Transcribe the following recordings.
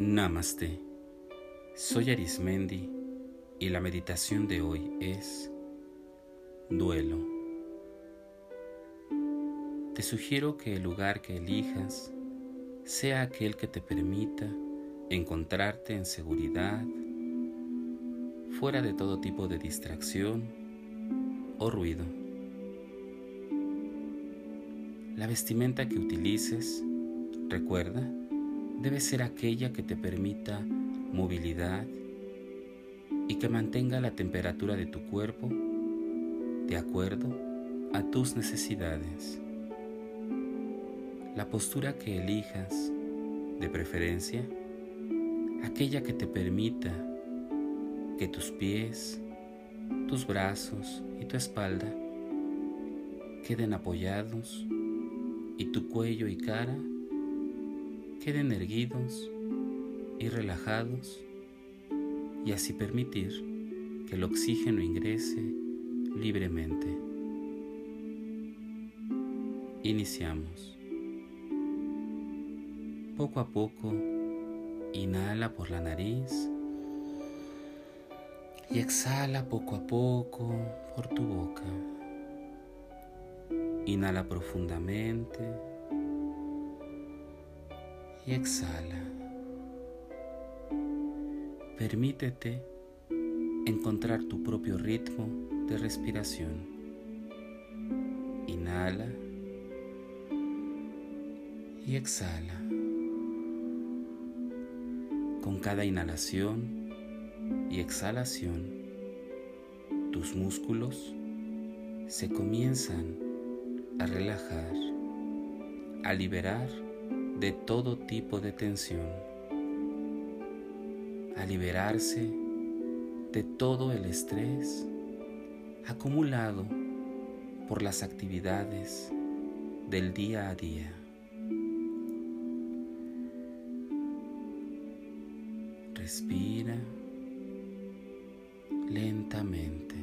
Namaste. Soy Arismendi y la meditación de hoy es duelo. Te sugiero que el lugar que elijas sea aquel que te permita encontrarte en seguridad, fuera de todo tipo de distracción o ruido. La vestimenta que utilices, recuerda, debe ser aquella que te permita movilidad y que mantenga la temperatura de tu cuerpo de acuerdo a tus necesidades. La postura que elijas, de preferencia, aquella que te permita que tus pies, tus brazos y tu espalda queden apoyados y tu cuello y cara queden erguidos y relajados y así permitir que el oxígeno ingrese libremente. Iniciamos. Poco a poco, inhala por la nariz y exhala poco a poco por tu boca. Inhala profundamente y exhala. Permítete encontrar tu propio ritmo de respiración. Inhala y exhala. Con cada inhalación y exhalación, tus músculos se comienzan a relajar, a liberar de todo tipo de tensión, a liberarse de todo el estrés acumulado por las actividades del día a día. Respira lentamente.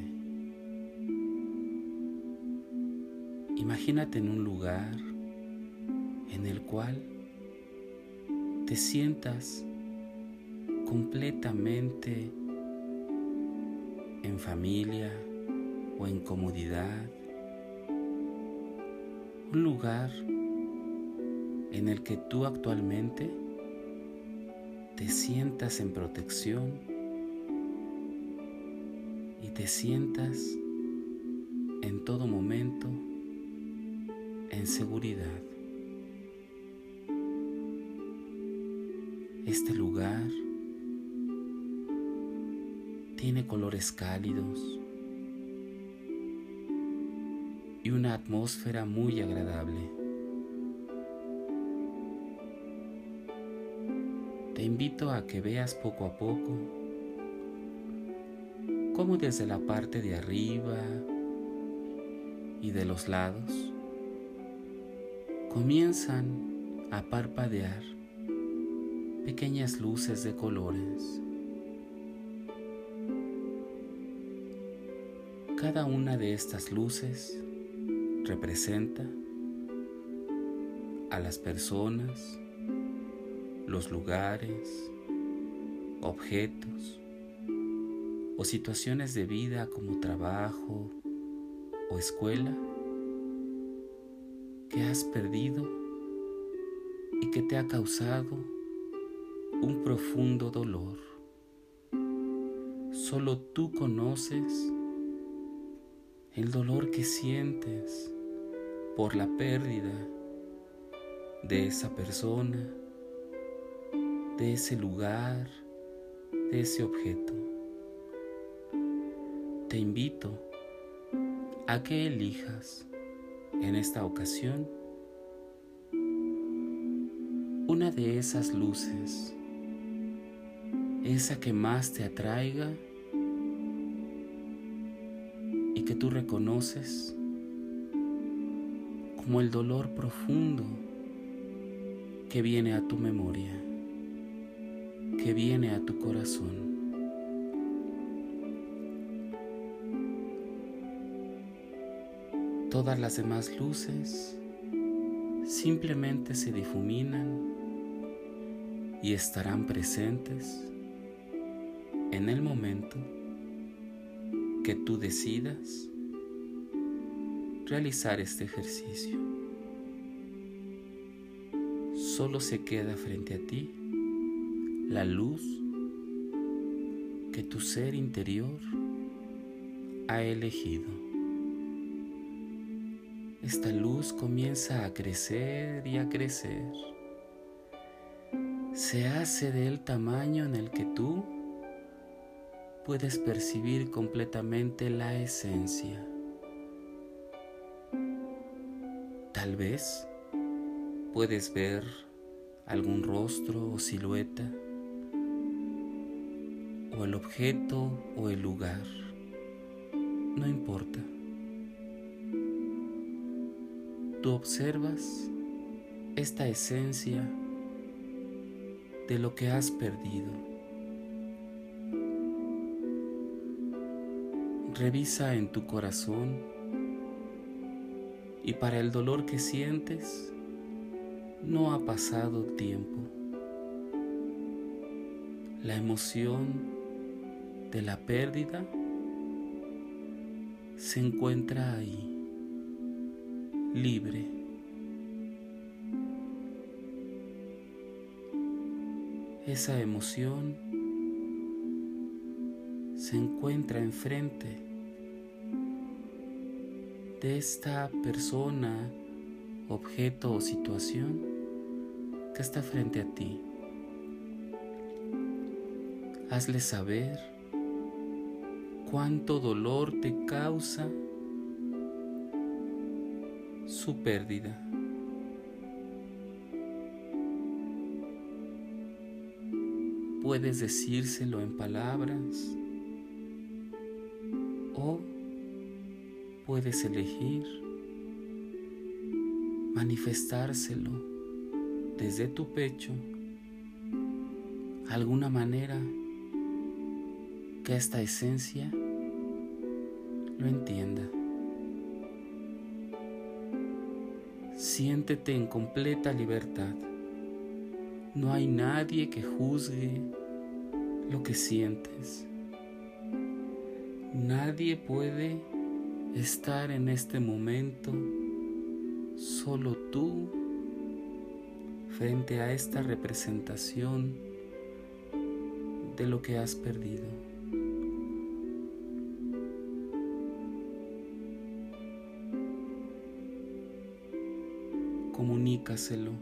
Imagínate en un lugar en el cual te sientas completamente en familia o en comodidad, un lugar en el que tú actualmente te sientas en protección y te sientas en todo momento en seguridad. Este lugar tiene colores cálidos y una atmósfera muy agradable. Te invito a que veas poco a poco cómo desde la parte de arriba y de los lados comienzan a parpadear pequeñas luces de colores. Cada una de estas luces representa a las personas, los lugares, objetos o situaciones de vida como trabajo o escuela que has perdido y que te ha causado un profundo dolor. Solo tú conoces el dolor que sientes por la pérdida de esa persona, de ese lugar, de ese objeto. Te invito a que elijas en esta ocasión una de esas luces esa que más te atraiga y que tú reconoces como el dolor profundo que viene a tu memoria, que viene a tu corazón. Todas las demás luces simplemente se difuminan y estarán presentes en el momento que tú decidas realizar este ejercicio. Solo se queda frente a ti la luz que tu ser interior ha elegido. Esta luz comienza a crecer y a crecer. Se hace del tamaño en el que tú puedes percibir completamente la esencia. Tal vez puedes ver algún rostro o silueta, o el objeto o el lugar, no importa. Tú observas esta esencia de lo que has perdido. Revisa en tu corazón y para el dolor que sientes no ha pasado tiempo. La emoción de la pérdida se encuentra ahí, libre. Esa emoción se encuentra enfrente de esta persona, objeto o situación que está frente a ti. Hazle saber cuánto dolor te causa su pérdida. Puedes decírselo en palabras o puedes elegir manifestárselo desde tu pecho, alguna manera que esta esencia lo entienda. Siéntete en completa libertad. No hay nadie que juzgue lo que sientes. Nadie puede estar en este momento solo tú frente a esta representación de lo que has perdido. Comunícaselo.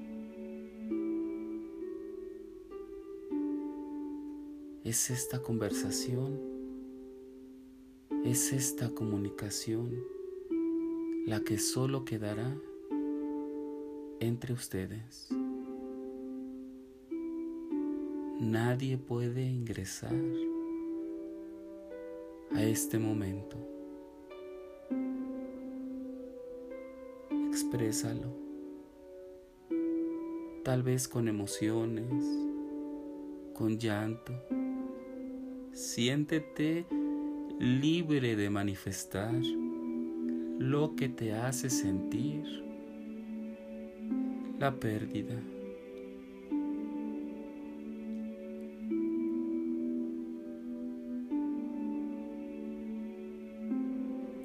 Es esta conversación es esta comunicación la que solo quedará entre ustedes. Nadie puede ingresar a este momento. Exprésalo, tal vez con emociones, con llanto. Siéntete libre de manifestar lo que te hace sentir la pérdida.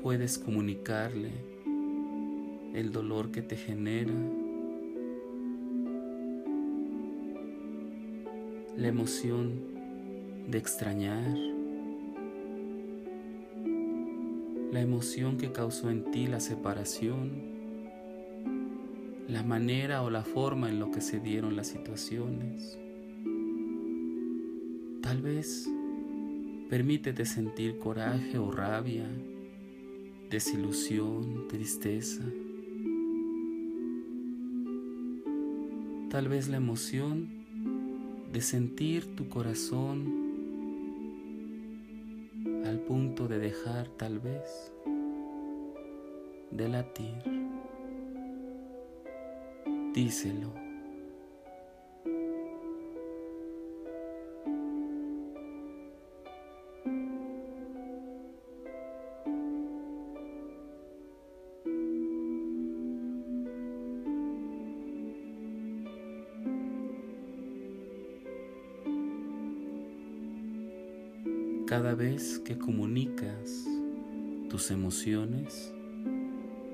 Puedes comunicarle el dolor que te genera, la emoción de extrañar, la emoción que causó en ti la separación, la manera o la forma en lo que se dieron las situaciones. Tal vez permítete sentir coraje o rabia, desilusión, tristeza. Tal vez la emoción de sentir tu corazón punto de dejar tal vez de latir. Díselo. Cada vez que comunicas tus emociones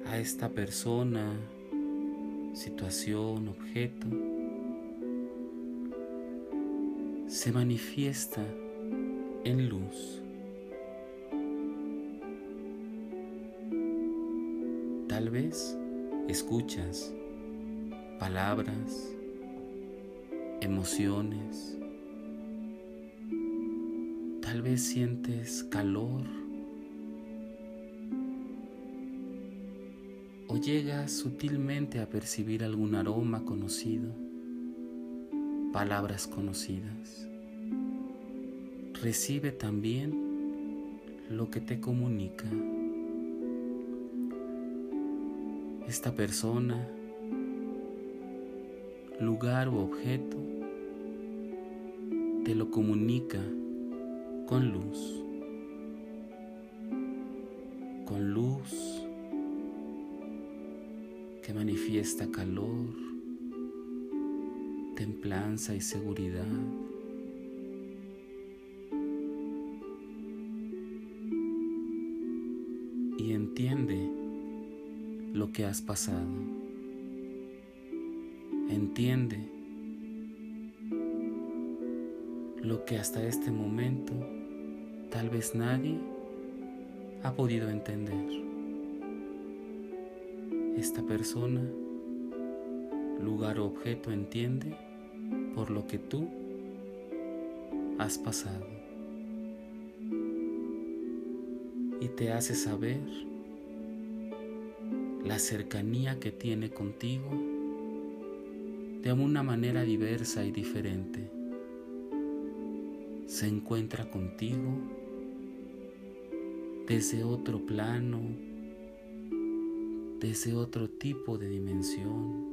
a esta persona, situación, objeto, se manifiesta en luz. Tal vez escuchas palabras, emociones, tal vez sientes calor o llegas sutilmente a percibir algún aroma conocido, palabras conocidas. Recibe también lo que te comunica. Esta persona, lugar u objeto, te lo comunica con luz. Con luz que manifiesta calor, templanza y seguridad. Y entiende lo que has pasado. Entiende lo que hasta este momento tal vez nadie ha podido entender esta persona, lugar o objeto entiende por lo que tú has pasado y te hace saber la cercanía que tiene contigo de una manera diversa y diferente. Se encuentra contigo desde otro plano, de ese otro tipo de dimensión,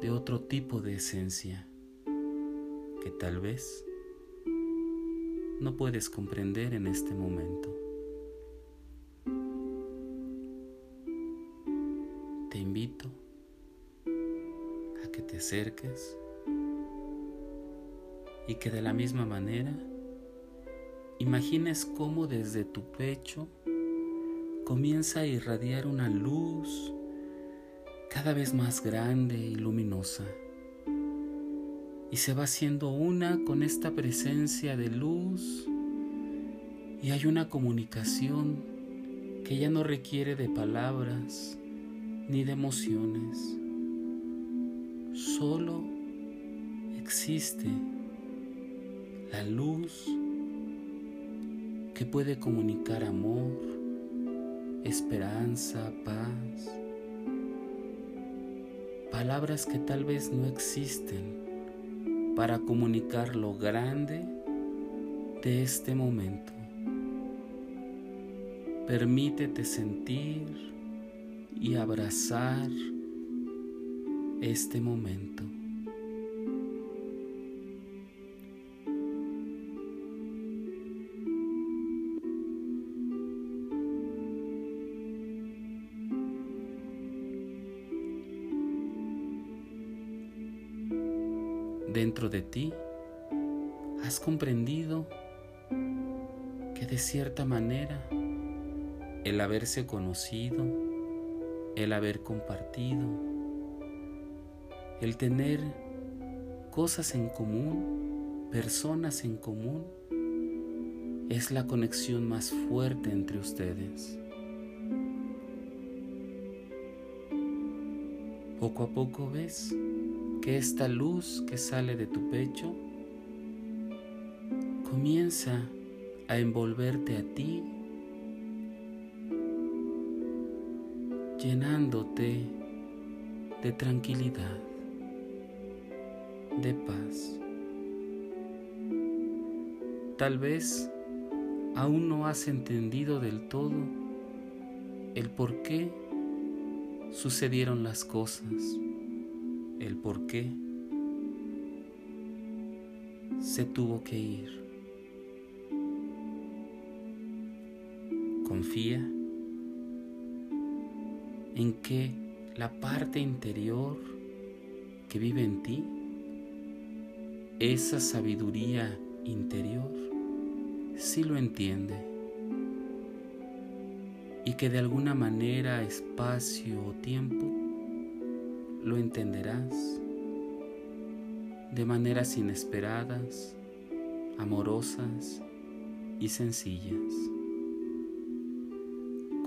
de otro tipo de esencia que tal vez no puedes comprender en este momento. Te invito a que te acerques y que de la misma manera imagines cómo desde tu pecho comienza a irradiar una luz cada vez más grande y luminosa. Y se va haciendo una con esta presencia de luz y hay una comunicación que ya no requiere de palabras ni de emociones. Solo existe la luz que puede comunicar amor, esperanza, paz, palabras que tal vez no existen para comunicar lo grande de este momento. Permítete sentir y abrazar este momento. Dentro de ti has comprendido que de cierta manera el haberse conocido, el haber compartido, el tener cosas en común, personas en común, es la conexión más fuerte entre ustedes. Poco a poco ves que esta luz que sale de tu pecho comienza a envolverte a ti, llenándote de tranquilidad, de paz. Tal vez aún no has entendido del todo el por qué sucedieron las cosas el por qué se tuvo que ir. Confía en que la parte interior que vive en ti, esa sabiduría interior, sí lo entiende y que de alguna manera, espacio o tiempo, lo entenderás de maneras inesperadas, amorosas y sencillas.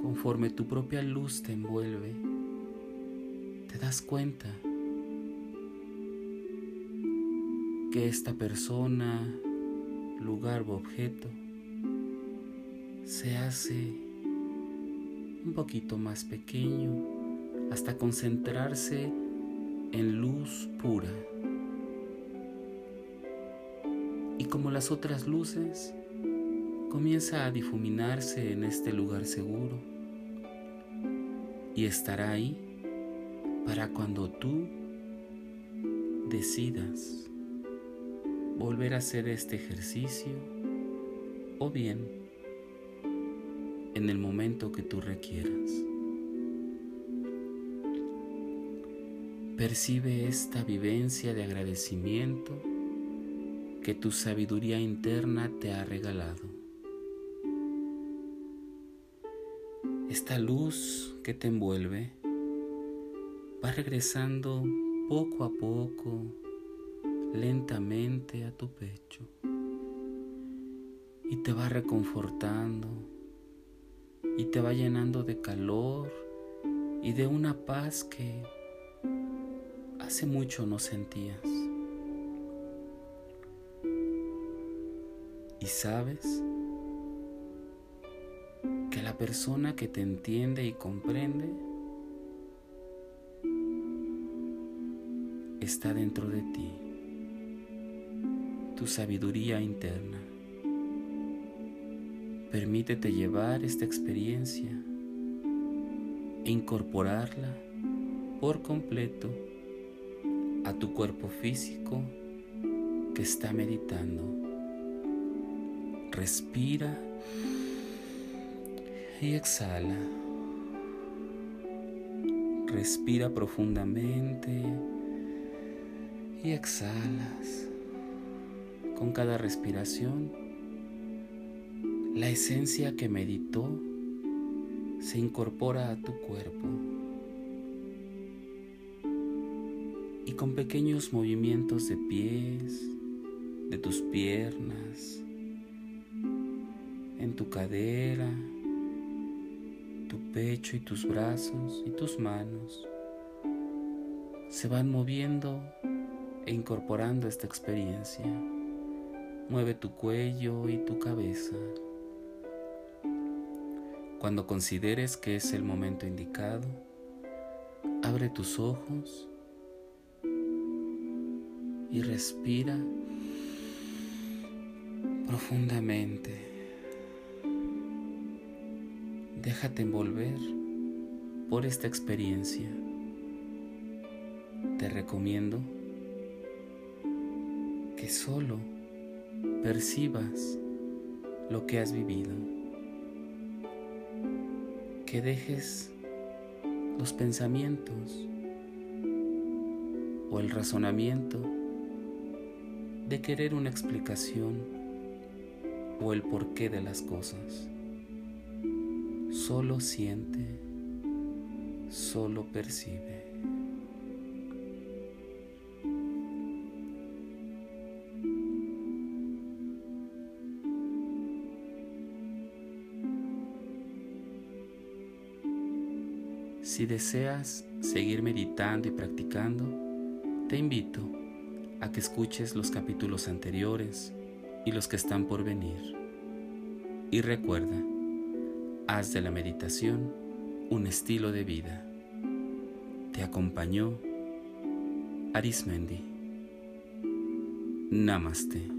Conforme tu propia luz te envuelve, te das cuenta que esta persona, lugar u objeto se hace un poquito más pequeño hasta concentrarse en luz pura. Y como las otras luces, comienza a difuminarse en este lugar seguro y estará ahí para cuando tú decidas volver a hacer este ejercicio o bien en el momento que tú requieras. Percibe esta vivencia de agradecimiento que tu sabiduría interna te ha regalado. Esta luz que te envuelve va regresando poco a poco lentamente a tu pecho y te va reconfortando y te va llenando de calor y de una paz que hace mucho no sentías. Y sabes que la persona que te entiende y comprende está dentro de ti tu sabiduría interna. Permítete llevar esta experiencia e incorporarla por completo a tu cuerpo físico que está meditando. Respira y exhala. Respira profundamente y exhalas con cada respiración, la esencia que meditó se incorpora a tu cuerpo con pequeños movimientos de pies, de tus piernas, en tu cadera, tu pecho y tus brazos y tus manos se van moviendo e incorporando esta experiencia. Mueve tu cuello y tu cabeza. Cuando consideres que es el momento indicado, abre tus ojos y respira profundamente. Déjate envolver por esta experiencia. Te recomiendo que solo percibas lo que has vivido, que dejes los pensamientos o el razonamiento de querer una explicación o el porqué de las cosas. Solo siente, solo percibe. Si deseas seguir meditando y practicando, te invito a que escuches los capítulos anteriores y los que están por venir. Y recuerda, haz de la meditación un estilo de vida. Te acompañó Arismendi. Namaste.